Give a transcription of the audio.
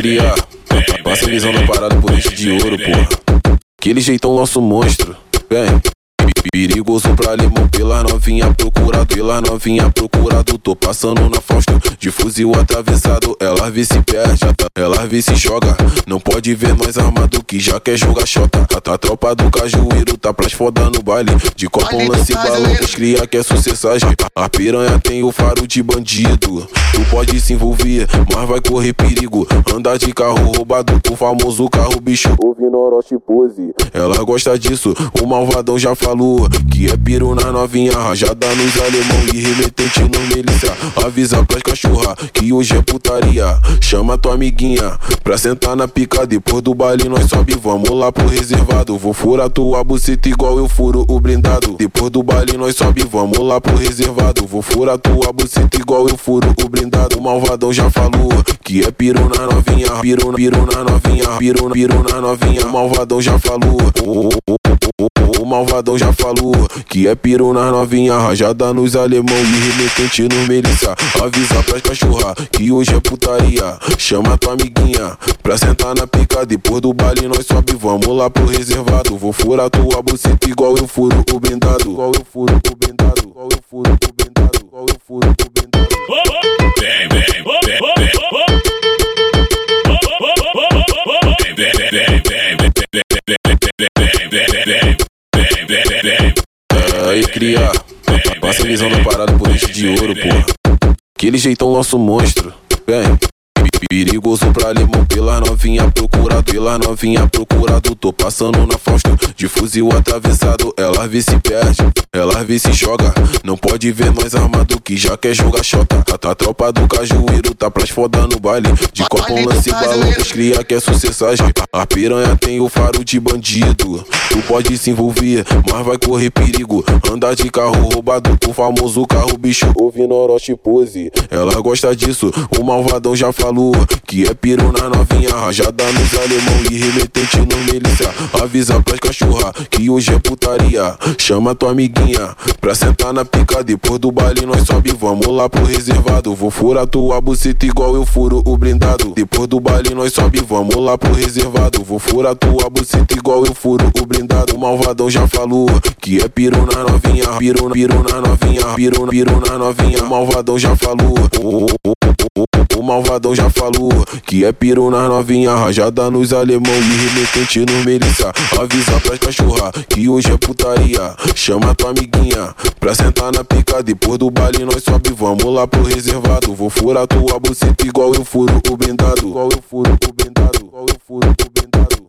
cria. Passa visão da parada por eixo de ouro, porra. Aquele jeitão nosso monstro. Vem, Perigoso pra limão pela novinha procurado, pela novinha procurado. Tô passando na Fausto, de fuzil atravessado. Ela vê se perde, ela vê se joga. Não pode ver nós armado que já quer jogar xota. A, a tropa do cajueiro tá pras foda no baile. De copo lance balão, os cria que é sucessagem. A piranha tem o faro de bandido. Tu pode se envolver, mas vai correr perigo. Andar de carro roubado, o famoso carro bicho. Ouvindo Orochi Pose, ela gosta disso. O malvadão já falou que é piru na novinha, rajada nos alemão e remetente no milícia. Avisa pras cachorra que hoje é putaria. Chama tua amiguinha pra sentar na pica. Depois do baile nós sobe, vamos lá pro reservado. Vou furar tua buceta igual eu furo o blindado. Depois do baile nós sobe, vamos lá pro reservado. Vou furar tua buceta igual eu furo o blindado. O malvadão já falou que é piru na novinha, piru, piru na novinha, piru, piru na novinha. O malvadão já falou. Malvadão já falou que é piru na novinha, rajada nos alemão e remetente no melissa. Avisa pras cachorra que hoje é putaria. Chama tua amiguinha pra sentar na pica. Depois do baile nós sobe, vamos lá pro reservado. Vou furar tua buceta igual eu furo o blindado. Igual eu furo o. Igual eu furo o blindado. Igual eu furo o. cria, passa visão da parada por eixo de ouro, porra. Aquele jeitão nosso monstro, vem. Perigoso pra limão pela novinha procurado, pela novinha procurado. Tô passando na Fausto, de fuzil atravessado. Ela vê se perde, ela vê se joga. Não pode ver nós armado que já quer jogar xota. A, a tropa do cajueiro tá pras foda no baile. De copo lance balão, cria que é sucessagem. A piranha tem o faro de bandido. Tu pode se envolver, mas vai correr perigo. Andar de carro roubado, o famoso carro bicho. Ouvindo Orochi Pose, ela gosta disso. O malvadão já falou que é piru na novinha, rajada nos alemão e remetente no milícia. Avisa pras cachorra que hoje é putaria. Chama tua amiguinha pra sentar na pica. Depois do baile nós sobe, vamos lá pro reservado. Vou furar tua buceta igual eu furo o blindado. Depois do baile nós sobe, vamos lá pro reservado. Vou furar tua buceta igual eu furo o blindado. O malvadão já falou que é piru na novinha, piru, piru na novinha, piru, piru na novinha. O malvadão já falou. Oh, oh, oh, o malvadão já falou que é piru na novinha, rajada nos alemão e remetente no melissa. Avisa pras cachorra que hoje é putaria. Chama tua amiguinha pra sentar na pica. Depois do baile nós sobe, vamos lá pro reservado. Vou furar tua buceta igual eu furo o blindado. Igual eu furo o blindado. Igual eu furo o.